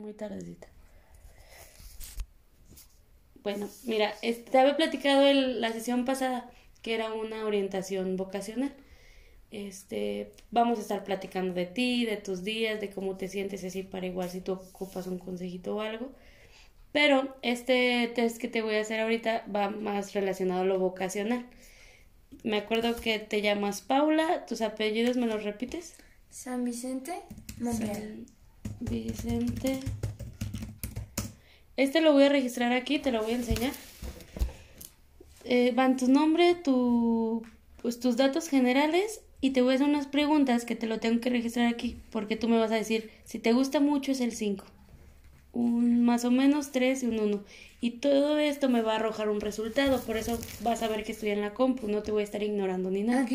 Muy tardecita. Bueno, mira, te había platicado en la sesión pasada que era una orientación vocacional. Este, vamos a estar platicando de ti, de tus días, de cómo te sientes así para igual si tú ocupas un consejito o algo. Pero este test que te voy a hacer ahorita va más relacionado a lo vocacional. Me acuerdo que te llamas Paula, tus apellidos me los repites. San Vicente San Vicente. Este lo voy a registrar aquí, te lo voy a enseñar. Eh, van tu nombre, tu, pues, tus datos generales y te voy a hacer unas preguntas que te lo tengo que registrar aquí porque tú me vas a decir si te gusta mucho es el 5, un más o menos 3 y un 1 y todo esto me va a arrojar un resultado, por eso vas a ver que estoy en la compu, no te voy a estar ignorando ni nada.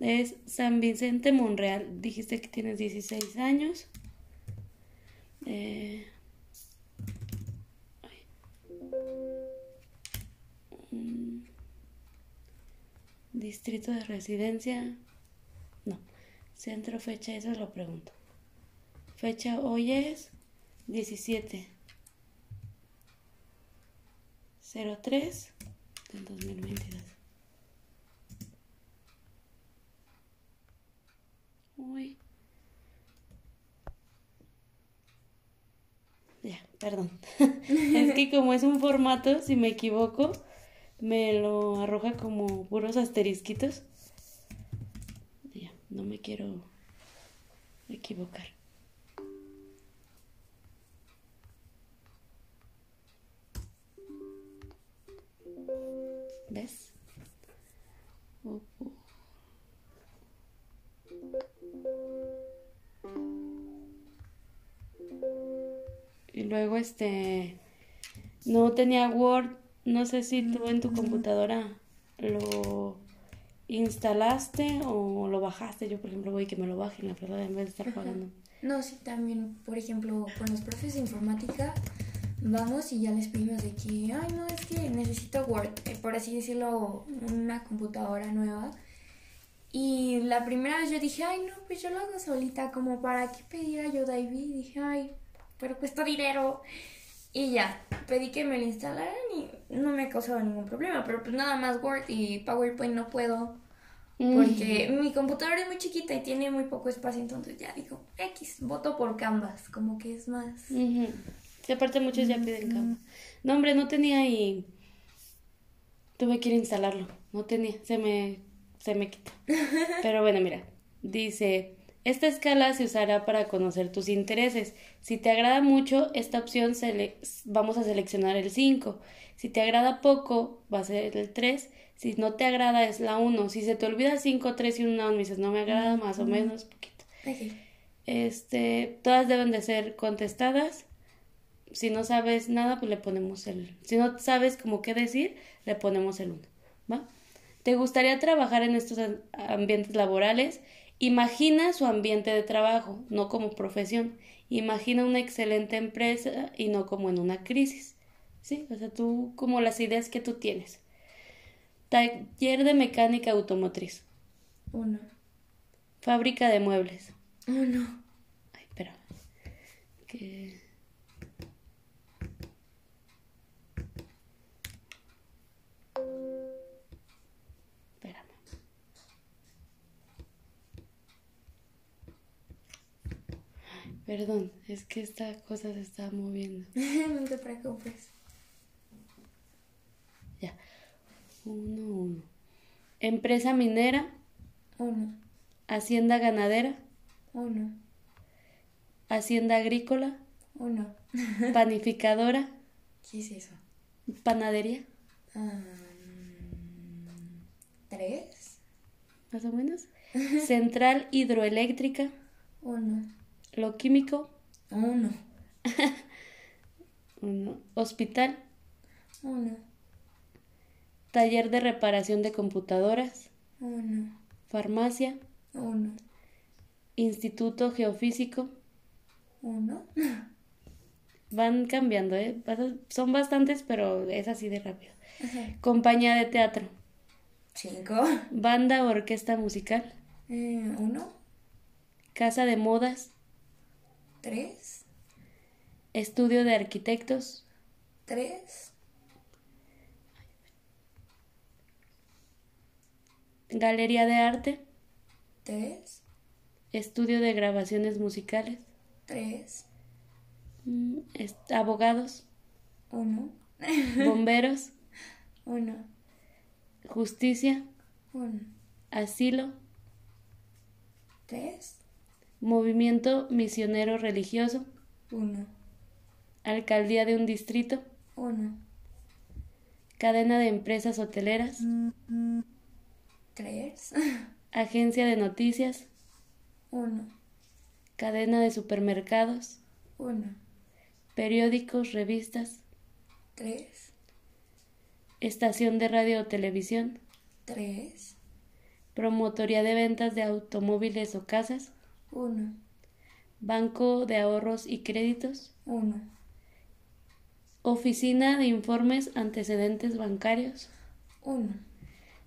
Es San Vicente Monreal, dijiste que tienes 16 años. Eh, Distrito de residencia. No. Centro, fecha, eso lo pregunto. Fecha hoy es 17 03 del 2022. Uy. Ya, perdón. es que como es un formato, si me equivoco, me lo arroja como puros asterisquitos. Ya, no me quiero equivocar. ¿Ves? Luego este no tenía Word no sé si tú en tu computadora lo instalaste o lo bajaste. Yo, por ejemplo, voy que me lo baje, la verdad, en vez de estar pagando. No, sí, también, por ejemplo, con los profes de informática, vamos y ya les pedimos de que, ay, no, es que necesito Word, eh, por así decirlo, una computadora nueva. Y la primera vez yo dije, ay, no, pues yo lo hago solita, como para qué pedir ayuda. Y dije, ay, pero cuesta dinero. Y ya, pedí que me lo instalaran y no me ha causado ningún problema, pero pues nada más Word y PowerPoint no puedo porque mi computadora es muy chiquita y tiene muy poco espacio, entonces ya digo, X, voto por Canvas, como que es más... Sí, aparte muchos ya piden Canvas. No, hombre, no tenía y tuve que ir a instalarlo, no tenía, se me, se me quita. Pero bueno, mira, dice, esta escala se usará para conocer tus intereses. Si te agrada mucho, esta opción vamos a seleccionar el 5. Si te agrada poco, va a ser el 3. Si no te agrada, es la 1. Si se te olvida 5, 3 y 1, me dices, no me agrada, más o menos, poquito. Este, todas deben de ser contestadas. Si no sabes nada, pues le ponemos el... Si no sabes cómo qué decir, le ponemos el 1. ¿Va? ¿Te gustaría trabajar en estos ambientes laborales? Imagina su ambiente de trabajo, no como profesión. Imagina una excelente empresa y no como en una crisis. ¿Sí? O sea, tú, como las ideas que tú tienes. Taller de mecánica automotriz. Uno. Fábrica de muebles. Uno. Ay, espera. Que... Perdón, es que esta cosa se está moviendo. no te preocupes. Ya. Uno, uno. Empresa minera. Uno. Hacienda ganadera. Uno. Hacienda agrícola. Uno. Panificadora. ¿Qué es eso? Panadería. ¿Tres? Más o menos. Central hidroeléctrica. Uno. Lo químico. Uno. Uno. Hospital. Uno. Taller de reparación de computadoras. Uno. Farmacia. Uno. Instituto Geofísico. Uno. Van cambiando, ¿eh? Son bastantes, pero es así de rápido. Compañía de teatro. Cinco. Banda orquesta musical. Eh, uno. Casa de modas. Tres. Estudio de arquitectos. Tres. Galería de arte. Tres. Estudio de grabaciones musicales. Tres. Mm, est- Abogados. Uno. Bomberos. Uno. Justicia. Uno. Asilo. Tres. Movimiento misionero religioso. Uno. Alcaldía de un distrito. Uno. Cadena de empresas hoteleras. Tres. Agencia de noticias. Uno. Cadena de supermercados. Uno. Periódicos, revistas. Tres. Estación de radio o televisión. Tres. Promotoría de ventas de automóviles o casas. Uno. Banco de ahorros y créditos. Uno. Oficina de informes antecedentes bancarios. Uno.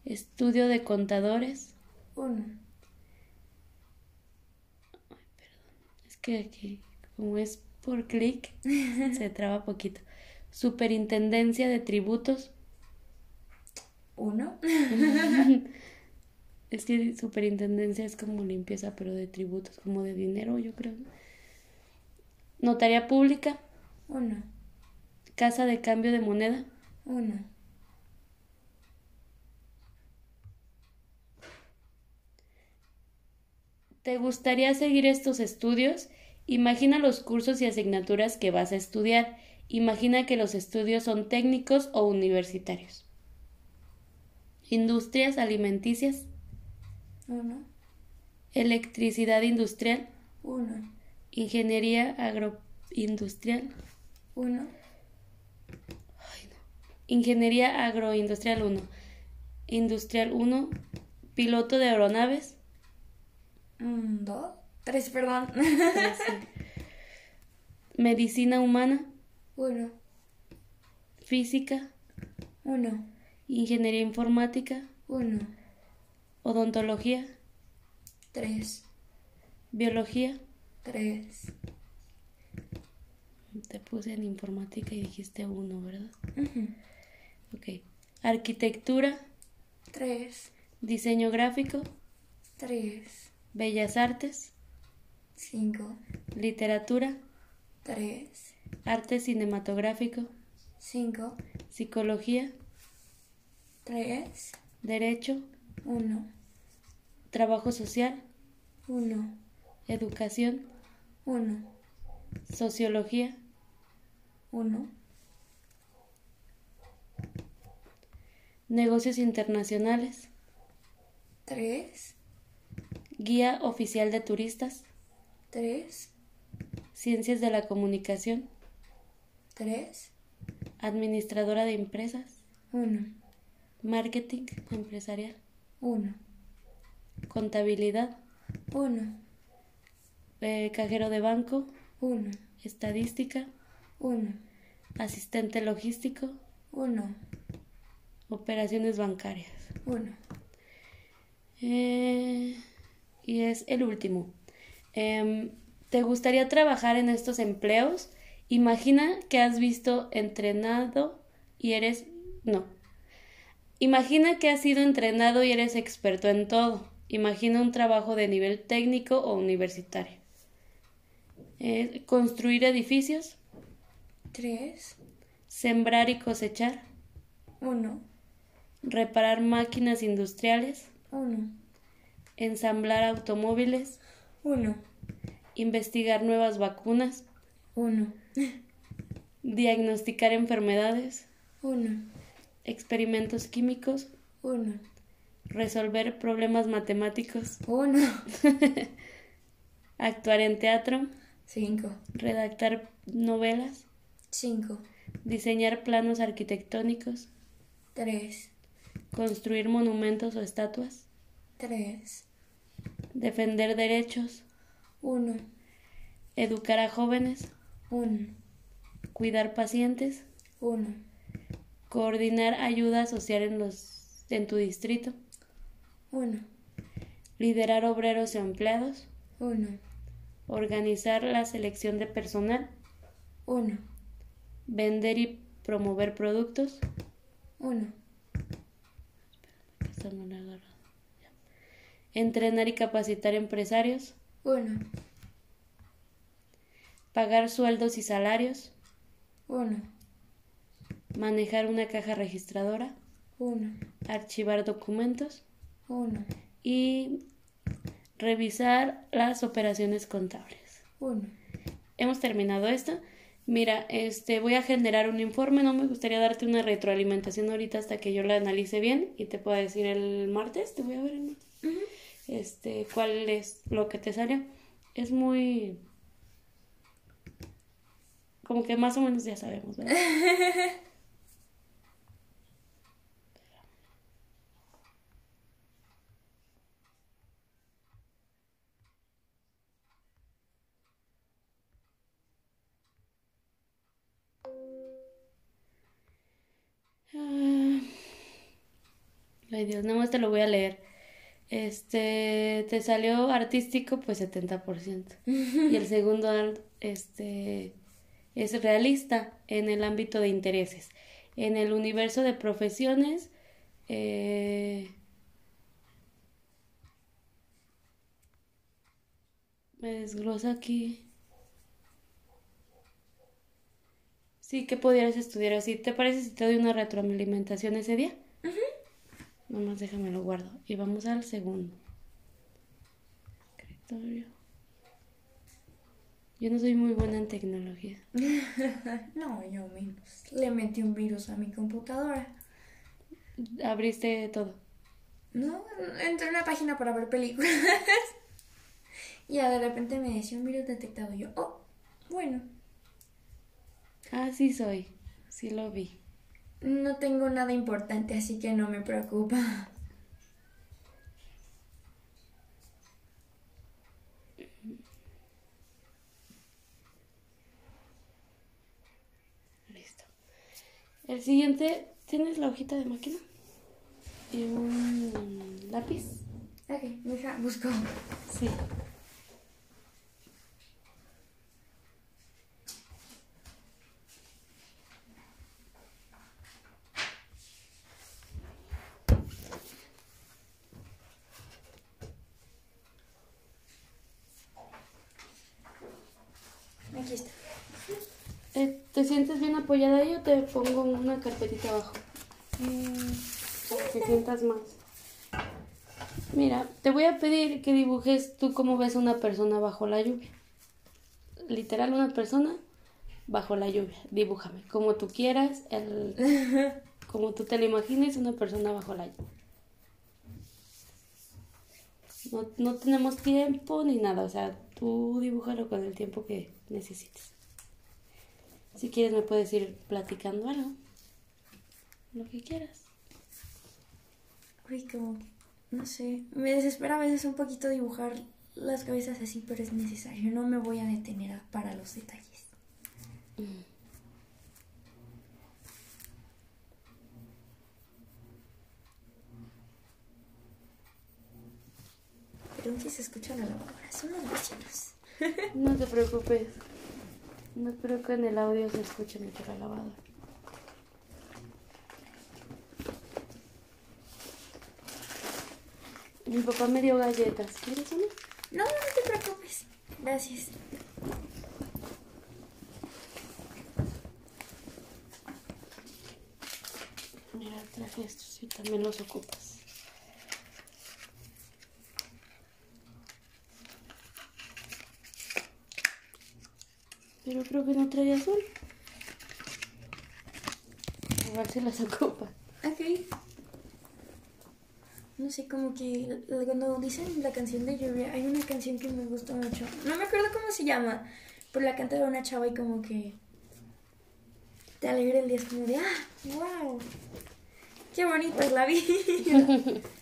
Estudio de contadores. Uno. Es que aquí, como es por clic, se traba poquito. Superintendencia de tributos. Uno. Es que superintendencia es como limpieza, pero de tributos, como de dinero, yo creo. Notaría pública. Uno. Casa de cambio de moneda. Uno. ¿Te gustaría seguir estos estudios? Imagina los cursos y asignaturas que vas a estudiar. Imagina que los estudios son técnicos o universitarios. Industrias alimenticias, Uno. electricidad industrial, Uno. ingeniería agroindustrial, Uno. ingeniería agroindustrial 1, industrial 1, piloto de aeronaves, Mm, Dos. Tres, perdón. tres, sí. medicina humana, Uno. física, Uno. ingeniería informática, Uno. Odontología, Tres. biología. Tres. Te puse en informática y dijiste uno, ¿verdad? Ok. Arquitectura, Tres. diseño gráfico, Tres. bellas artes, Cinco. literatura, Tres. arte cinematográfico, Cinco. psicología, Tres. derecho, Uno. trabajo social, Uno. educación, Uno. sociología, Uno. negocios internacionales, Tres. guía oficial de turistas, Tres. ciencias de la comunicación, Tres. administradora de empresas, Uno. marketing empresarial, Uno. contabilidad, Uno. eh, cajero de banco, Uno. estadística, Uno. asistente logístico, Uno. operaciones bancarias. Uno. Eh, y es el último. Em, ¿Te gustaría trabajar en estos empleos? Imagina que has visto entrenado y eres... No. Imagina que has sido entrenado y eres experto en todo. Imagina un trabajo de nivel técnico o universitario. Eh, construir edificios, Tres. sembrar y cosechar, Uno. reparar máquinas industriales, Uno. ensamblar automóviles, Uno. investigar nuevas vacunas, Uno. diagnosticar enfermedades, Uno. Experimentos químicos, Uno. resolver problemas matemáticos, Uno. actuar en teatro, Cinco. redactar novelas, Cinco. diseñar planos arquitectónicos, Tres. construir monumentos o estatuas, Tres. defender derechos, Uno. educar a jóvenes, Uno. cuidar pacientes, Uno. Coordinar ayuda social en los en tu distrito, Uno. liderar obreros o empleados, Uno. organizar la selección de personal, Uno. Vender y promover productos. Uno. Esta no la he agarrado. Ya. Entrenar y capacitar empresarios. Uno. Pagar sueldos y salarios. Uno. Manejar una caja registradora. Uno. Archivar documentos. Uno. Y revisar las operaciones contables. Uno. Hemos terminado esto. Mira, este voy a generar un informe, no me gustaría darte una retroalimentación ahorita hasta que yo la analice bien y te pueda decir el martes, te voy a ver el martes. Este, cuál es lo que te salió. Es muy como que más o menos ya sabemos, ¿verdad? Dios, nada más te lo voy a leer. Este, te salió artístico, pues 70%. Y el segundo, este, es realista en el ámbito de intereses. En el universo de profesiones, eh, me desglosa aquí. Sí, que pudieras estudiar así. ¿Te parece si te doy una retroalimentación ese día? Nomás déjame lo guardo. Y vamos al segundo. Escritorio. Yo no soy muy buena en tecnología. No, yo menos. Le metí un virus a mi computadora. Abriste todo. No, entré en una página para ver películas. y de repente me decía un virus detectado. Yo, oh, bueno. Ah, sí soy. Sí lo vi. No tengo nada importante, así que no me preocupa. Listo. El siguiente, ¿tienes la hojita de máquina? Y un lápiz. Ok, deja, busco. Sí. Aquí está. Eh, ¿Te sientes bien apoyada ahí o te pongo una carpetita abajo? Para que sientas más. Mira, te voy a pedir que dibujes tú cómo ves una persona bajo la lluvia. Literal, una persona bajo la lluvia. Dibújame como tú quieras, el, como tú te lo imagines, una persona bajo la lluvia. No, no tenemos tiempo ni nada, o sea, tú dibújalo con el tiempo que necesites. Si quieres me puedes ir platicando algo, lo que quieras. Uy, como que, no sé, me desespera a veces un poquito dibujar las cabezas así, pero es necesario. No me voy a detener a- para los detalles. Perdón que se escucha la lavadora, son los vecinos. No te preocupes. No creo que en el audio se escuche mucho la lavadora. Mi papá me dio galletas. ¿Quieres una? No, no te preocupes. Gracias. Mira, traje estos si también los ocupas. Pero creo que no trae azul. A ver si las ocupa. Ok. No sé, como que cuando dicen la canción de lluvia, hay una canción que me gusta mucho. No me acuerdo cómo se llama, pero la canta una chava y como que te alegra el día. Es como de, ah, wow. Qué bonita es la vida.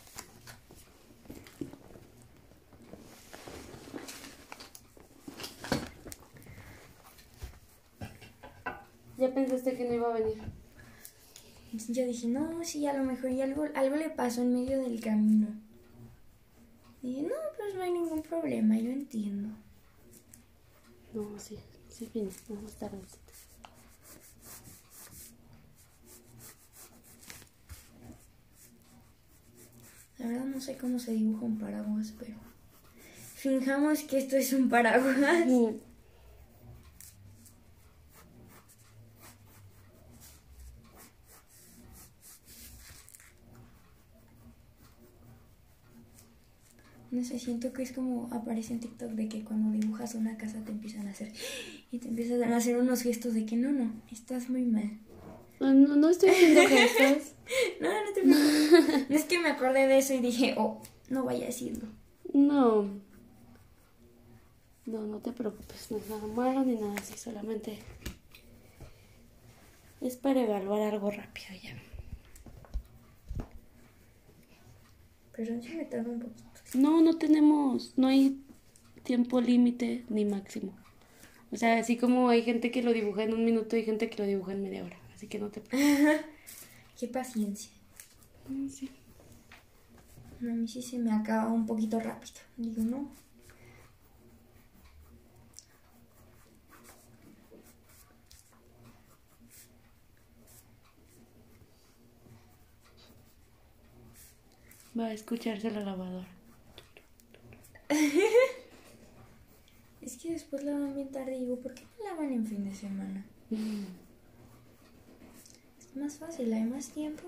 pensaste que no iba a venir. Yo dije, no, sí, a lo mejor y algo, algo le pasó en medio del camino. Y dije, no, pues no hay ningún problema, yo entiendo. No, sí, sí vine, más tardecito. La verdad no sé cómo se dibuja un paraguas, pero fijamos que esto es un paraguas. Mm. No sé, siento que es como aparece en TikTok de que cuando dibujas una casa te empiezan a hacer y te empiezan a hacer unos gestos de que no, no, estás muy mal. Ah, No, no estoy haciendo gestos. No, no te preocupes. No es que me acordé de eso y dije, oh, no vaya a decirlo. No. No, no te preocupes, no es nada malo ni nada así, solamente es para evaluar algo rápido ya. Perdón si me tardo un poquito. No, no tenemos, no hay tiempo límite ni máximo. O sea, así como hay gente que lo dibuja en un minuto, hay gente que lo dibuja en media hora. Así que no te preocupes. Qué paciencia. Mm, sí. A mí sí se me acaba un poquito rápido. Digo, no. Va a escucharse la lavadora. Es que después lavan bien tarde y digo, ¿por qué no lavan en fin de semana? Mm. Es más fácil, hay más tiempo.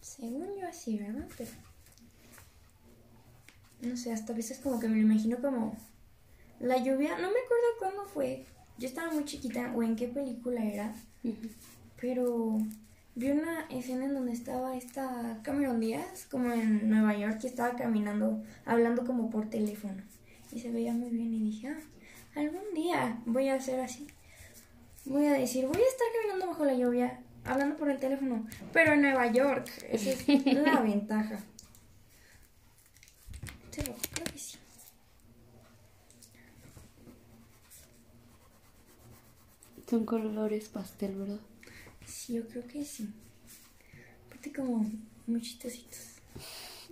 Según yo así, ¿verdad? Pero... No sé, hasta a veces como que me lo imagino como la lluvia, no me acuerdo cuándo fue. Yo estaba muy chiquita o en qué película era, pero vi una escena en donde estaba esta Cameron Díaz, como en Nueva York, que estaba caminando, hablando como por teléfono. Y se veía muy bien y dije, ah, algún día voy a hacer así. Voy a decir, voy a estar caminando bajo la lluvia, hablando por el teléfono, pero en Nueva York. Esa es la ventaja. Pero creo que sí. Son colores pastel, ¿verdad? Sí, yo creo que sí. Aparte como muy chistositos.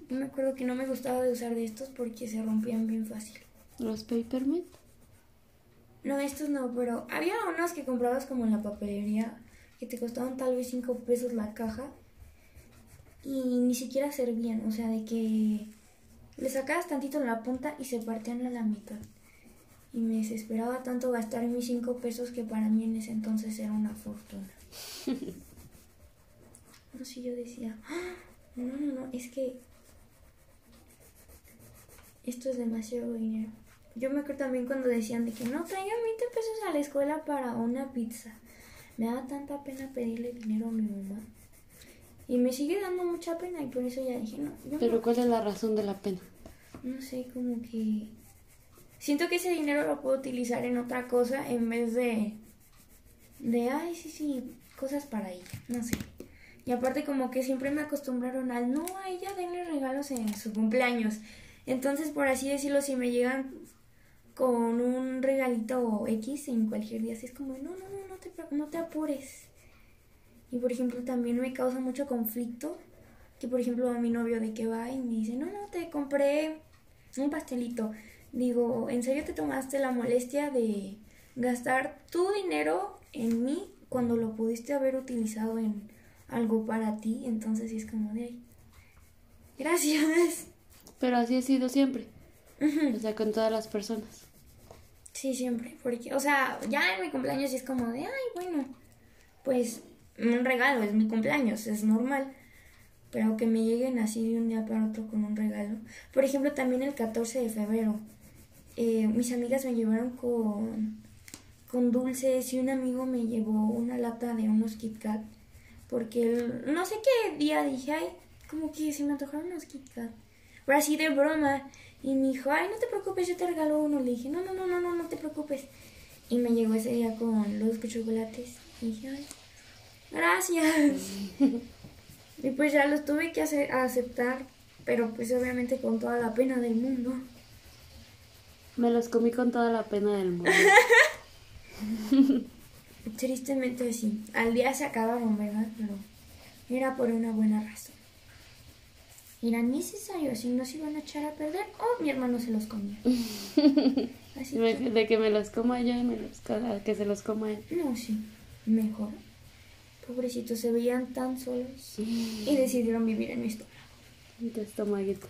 Yo me acuerdo que no me gustaba de usar de estos porque se rompían bien fácil. Los Papermint. No, estos no, pero había unos que comprabas como en la papelería que te costaban tal vez 5 pesos la caja y ni siquiera servían, o sea, de que le sacabas tantito en la punta y se partían a la mitad. Y me desesperaba tanto gastar mis 5 pesos que para mí en ese entonces era una fortuna. No sé, yo decía, "Ah, no, no, no, es que esto es demasiado dinero. Yo me acuerdo también cuando decían de que no traigan 20 pesos a la escuela para una pizza. Me daba tanta pena pedirle dinero a mi mamá. Y me sigue dando mucha pena y por eso ya dije, no, Pero no, ¿cuál es la razón de la pena? no sé, como que... Siento que ese dinero lo puedo utilizar en otra cosa en vez de... De, ay, sí, sí, cosas para ella, no sé. Y aparte como que siempre me acostumbraron al, no, a ella denle regalos en su cumpleaños. Entonces, por así decirlo, si me llegan con un regalito X en cualquier día, así es como, no, no, no, no te, no te apures. Y por ejemplo, también me causa mucho conflicto que, por ejemplo, a mi novio de que va y me dice, no, no, te compré un pastelito. Digo, ¿en serio te tomaste la molestia de gastar tu dinero en mí cuando lo pudiste haber utilizado en algo para ti? Entonces sí es como de ahí. Gracias. Pero así ha sido siempre. O sea, con todas las personas. Sí, siempre, porque, o sea, ya en mi cumpleaños es como de, ay, bueno, pues un regalo, es mi cumpleaños, es normal, pero que me lleguen así de un día para otro con un regalo. Por ejemplo, también el 14 de febrero, eh, mis amigas me llevaron con, con dulces y un amigo me llevó una lata de unos Kit Kat, porque no sé qué día dije, ay, como que se me antojaron unos Kit Kat, pero así de broma. Y me dijo, ay, no te preocupes, yo te regalo uno. Le dije, no, no, no, no, no, no te preocupes. Y me llegó ese día con los chocolates. Y dije, ay, gracias. y pues ya los tuve que hace- aceptar, pero pues obviamente con toda la pena del mundo. Me los comí con toda la pena del mundo. Tristemente sí. Al día se acabaron, ¿verdad? Pero era por una buena razón. Era necesario, si no se iban a echar a perder, o mi hermano se los comía. Así De, que, de que me los coma yo y me los, que se los coma él. no, sí, mejor. Pobrecitos, se veían tan solos y decidieron vivir en esto. En tu estomaguito.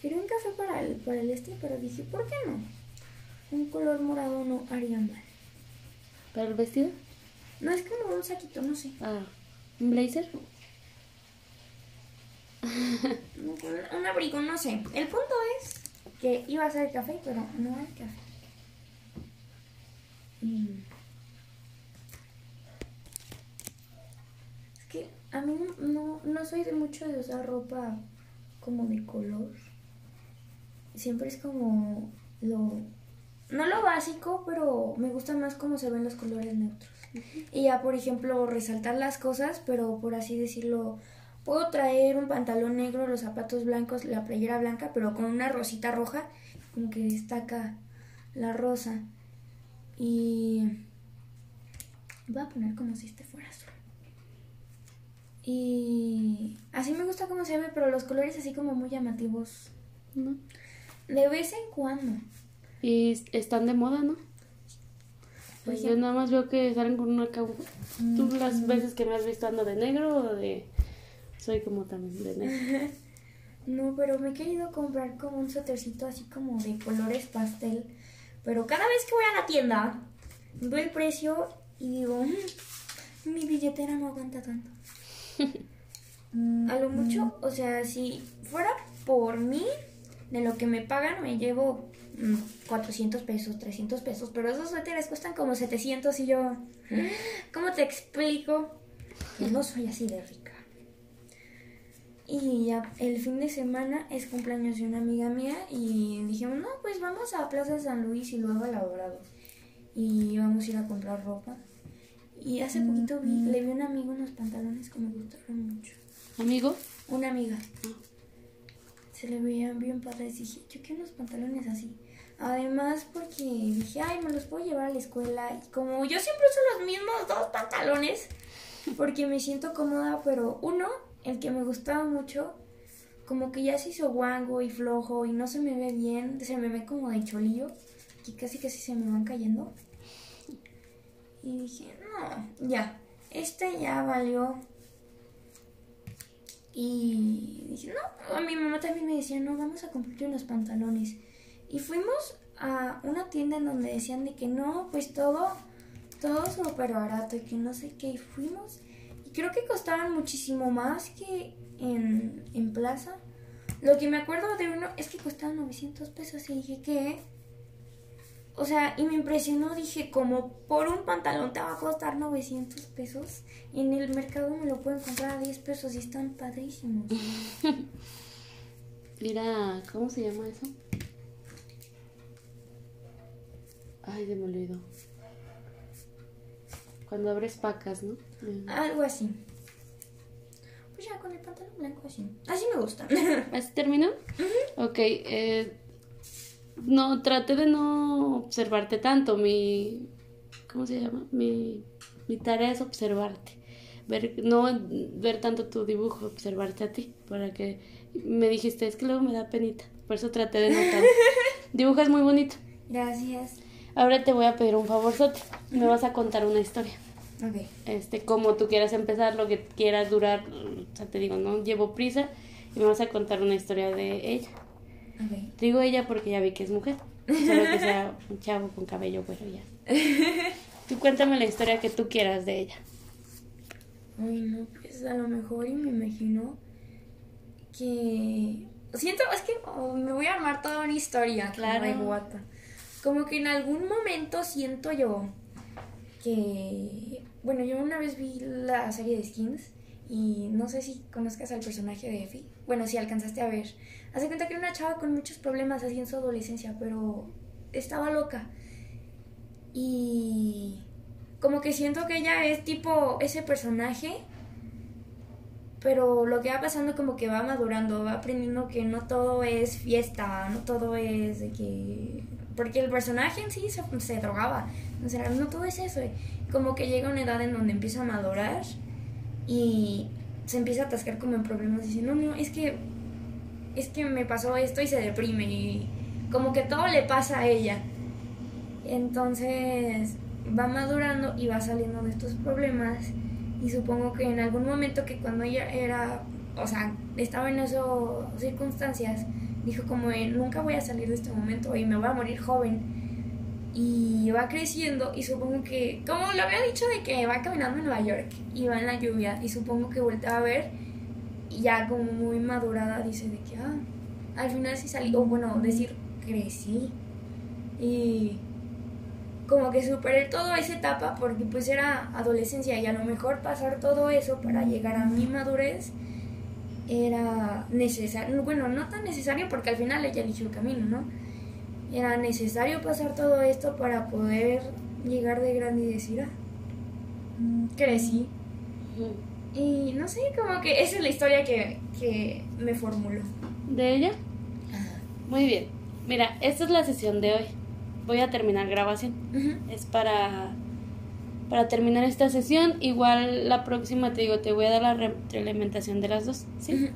Quería un café para el, para el este, pero dije, ¿por qué no? Un color morado no haría mal. ¿Para el vestido? No es como un saquito, no sé. Ah, ¿un blazer? Un, un abrigo, no sé. El punto es que iba a ser café, pero no hay café. Y... Es que a mí no, no, no soy de mucho de usar ropa como de color. Siempre es como lo... No lo básico, pero me gusta más cómo se ven los colores neutros. Y ya, por ejemplo, resaltar las cosas, pero por así decirlo, puedo traer un pantalón negro, los zapatos blancos, la playera blanca, pero con una rosita roja, como que destaca la rosa. Y voy a poner como si este fuera azul. Y así me gusta cómo se ve, pero los colores así como muy llamativos. ¿No? De vez en cuando. Y están de moda, ¿no? Pues yo nada más veo que salen con una cau- Tú las veces que me has visto ando de negro o de... Soy como también de negro. No, pero me he querido comprar como un suétercito así como de colores pastel. Pero cada vez que voy a la tienda, veo el precio y digo, "Mm, mi billetera no aguanta tanto. A lo mucho, o sea, si fuera por mí, de lo que me pagan, me llevo mm, 400 pesos, 300 pesos. Pero esos suéteres cuestan como 700 y yo, ¿cómo te explico? Que no soy así de rica. Y ya el fin de semana es cumpleaños de una amiga mía y dijimos, no, pues vamos a Plaza San Luis y luego a La Dorado. Y vamos a ir a comprar ropa. Y hace poquito vi, le vi a un amigo unos pantalones que me gustaron mucho. Amigo, Una amiga. Se le veían bien padres. Dije, yo quiero unos pantalones así. Además, porque dije, ay, me los puedo llevar a la escuela. Y como yo siempre uso los mismos dos pantalones, porque me siento cómoda, pero uno, el que me gustaba mucho, como que ya se hizo guango y flojo y no se me ve bien, se me ve como de cholillo, que casi casi se me van cayendo. Y dije, no, ya, este ya valió. Y dije, no, a mi mamá también me decía, no, vamos a comprarte unos pantalones. Y fuimos a una tienda en donde decían de que no, pues todo, todo súper barato y que no sé qué. Y fuimos y creo que costaban muchísimo más que en, en plaza. Lo que me acuerdo de uno es que costaban 900 pesos y dije, ¿qué? O sea, y me impresionó, dije, como por un pantalón te va a costar 900 pesos y en el mercado me lo pueden comprar a 10 pesos y están padrísimos. mira, ¿cómo se llama eso? Ay, se me olvidó. Cuando abres pacas, ¿no? Algo así. Pues ya con el pantalón blanco así. Así me gusta. ¿Así terminó? Ok, eh, no, traté de no observarte tanto. Mi, ¿cómo se llama? Mi, mi tarea es observarte. Ver, no ver tanto tu dibujo, observarte a ti. Para que me dijiste, es que luego me da penita. Por eso traté de no tanto. Dibujas muy bonito. Gracias. Ahora te voy a pedir un favorzote. Me vas a contar una historia. Ok. Este, como tú quieras empezar, lo que quieras durar. O sea, te digo, no llevo prisa. Y me vas a contar una historia de ella. Ok. Digo ella porque ya vi que es mujer. Solo que sea un chavo con cabello, pero ya. Tú cuéntame la historia que tú quieras de ella. Ay, no, pues a lo mejor y me imagino que... Siento, es que oh, me voy a armar toda una historia. Claro. Guapa. Como que en algún momento siento yo que... Bueno, yo una vez vi la serie de Skins y no sé si conozcas al personaje de Effie. Bueno, si alcanzaste a ver. Hace cuenta que era una chava con muchos problemas así en su adolescencia, pero estaba loca. Y como que siento que ella es tipo ese personaje pero lo que va pasando como que va madurando, va aprendiendo que no todo es fiesta, no todo es de que... Porque el personaje sí se, se drogaba, o sea, no todo es eso, como que llega una edad en donde empieza a madurar y se empieza a atascar como en problemas diciendo, no, no, es que, es que me pasó esto y se deprime y como que todo le pasa a ella. Entonces va madurando y va saliendo de estos problemas y supongo que en algún momento que cuando ella era, o sea, estaba en esas circunstancias, dijo como nunca voy a salir de este momento y me voy a morir joven. Y va creciendo y supongo que, como lo había dicho de que va caminando en Nueva York y va en la lluvia y supongo que vuelta a ver y ya como muy madurada dice de que, ah, al final sí salí, o bueno, decir, crecí. Y como que superé toda esa etapa porque pues era adolescencia y a lo mejor pasar todo eso para llegar a mi madurez era necesario, bueno, no tan necesario porque al final ella eligió el camino, ¿no? Era necesario pasar todo esto para poder llegar de grande y decir, ah, crecí. Y no sé, como que esa es la historia que, que me formuló. ¿De ella? Muy bien. Mira, esta es la sesión de hoy voy a terminar grabación. Es para, para terminar esta sesión. Igual la próxima te digo, te voy a dar la retroalimentación de las dos. ¿sí?